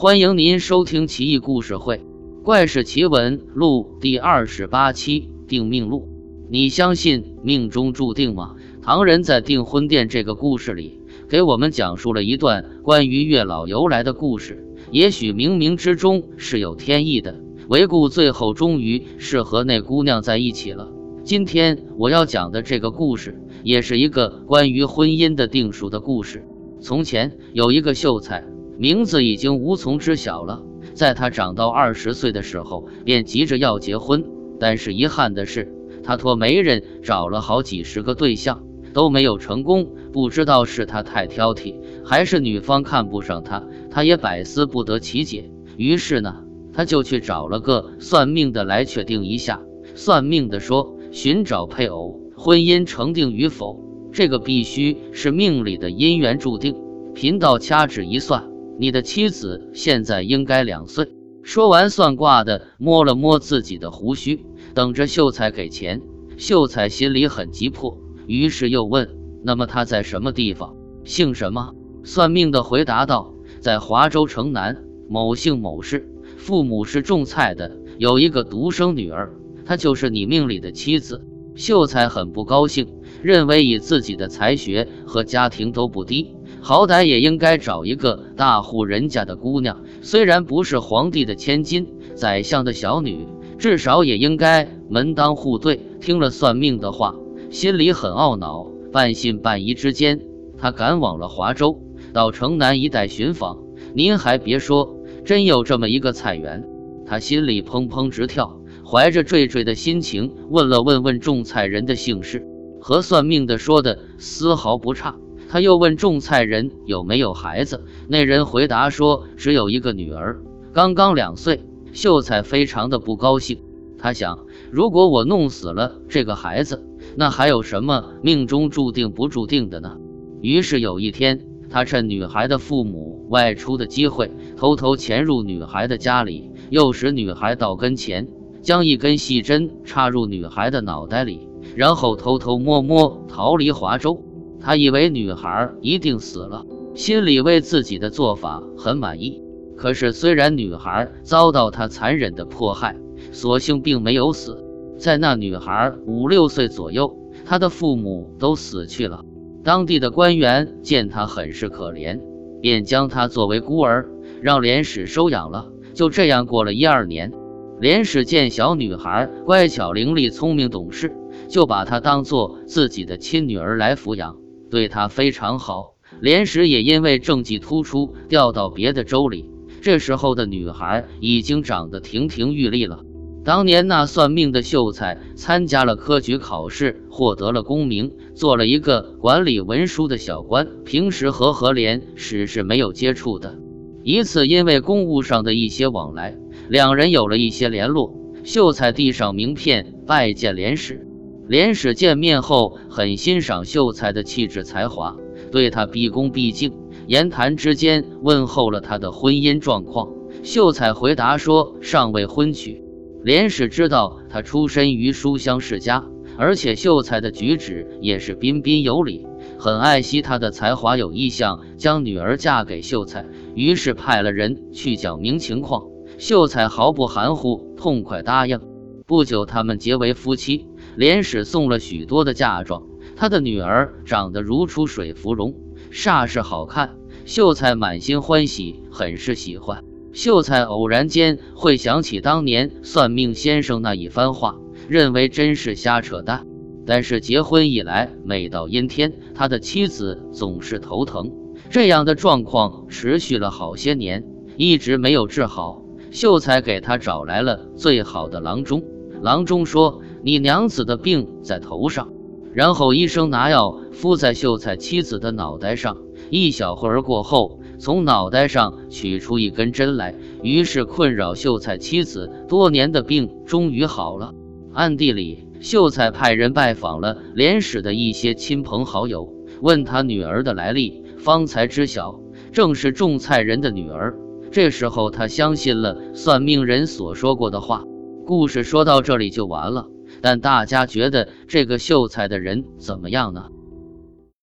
欢迎您收听《奇异故事会·怪事奇闻录》第二十八期《定命录》。你相信命中注定吗？唐人在订婚店这个故事里，给我们讲述了一段关于月老由来的故事。也许冥冥之中是有天意的，唯故最后终于是和那姑娘在一起了。今天我要讲的这个故事，也是一个关于婚姻的定数的故事。从前有一个秀才，名字已经无从知晓了。在他长到二十岁的时候，便急着要结婚，但是遗憾的是。他托媒人找了好几十个对象，都没有成功。不知道是他太挑剔，还是女方看不上他，他也百思不得其解。于是呢，他就去找了个算命的来确定一下。算命的说，寻找配偶，婚姻成定与否，这个必须是命里的姻缘注定。贫道掐指一算，你的妻子现在应该两岁。说完，算卦的摸了摸自己的胡须。等着秀才给钱，秀才心里很急迫，于是又问：“那么他在什么地方？姓什么？”算命的回答道：“在华州城南某姓某氏，父母是种菜的，有一个独生女儿，她就是你命里的妻子。”秀才很不高兴，认为以自己的才学和家庭都不低，好歹也应该找一个大户人家的姑娘，虽然不是皇帝的千金，宰相的小女。至少也应该门当户对。听了算命的话，心里很懊恼，半信半疑之间，他赶往了华州，到城南一带寻访。您还别说，真有这么一个菜园。他心里砰砰直跳，怀着惴惴的心情问了问问种菜人的姓氏，和算命的说的丝毫不差。他又问种菜人有没有孩子，那人回答说只有一个女儿，刚刚两岁。秀才非常的不高兴，他想，如果我弄死了这个孩子，那还有什么命中注定不注定的呢？于是有一天，他趁女孩的父母外出的机会，偷偷潜入女孩的家里，诱使女孩到跟前，将一根细针插入女孩的脑袋里，然后偷偷摸摸逃离华州。他以为女孩一定死了，心里为自己的做法很满意。可是，虽然女孩遭到他残忍的迫害，所幸并没有死。在那女孩五六岁左右，她的父母都死去了。当地的官员见她很是可怜，便将她作为孤儿，让连史收养了。就这样过了一二年，连史见小女孩乖巧伶俐、聪明懂事，就把她当做自己的亲女儿来抚养，对她非常好。连史也因为政绩突出，调到别的州里。这时候的女孩已经长得亭亭玉立了。当年那算命的秀才参加了科举考试，获得了功名，做了一个管理文书的小官。平时和何莲史是没有接触的。一次因为公务上的一些往来，两人有了一些联络。秀才递上名片拜见连史。连史见面后很欣赏秀才的气质才华，对他毕恭毕敬。言谈之间问候了他的婚姻状况，秀才回答说尚未婚娶。连史知道他出身于书香世家，而且秀才的举止也是彬彬有礼，很爱惜他的才华，有意向将女儿嫁给秀才，于是派了人去讲明情况。秀才毫不含糊，痛快答应。不久，他们结为夫妻。连氏送了许多的嫁妆，他的女儿长得如出水芙蓉，煞是好看。秀才满心欢喜，很是喜欢。秀才偶然间会想起当年算命先生那一番话，认为真是瞎扯淡。但是结婚以来，每到阴天，他的妻子总是头疼，这样的状况持续了好些年，一直没有治好。秀才给他找来了最好的郎中，郎中说：“你娘子的病在头上。”然后医生拿药敷在秀才妻子的脑袋上。一小会儿过后，从脑袋上取出一根针来，于是困扰秀才妻子多年的病终于好了。暗地里，秀才派人拜访了连史的一些亲朋好友，问他女儿的来历，方才知晓正是种菜人的女儿。这时候，他相信了算命人所说过的话。故事说到这里就完了，但大家觉得这个秀才的人怎么样呢？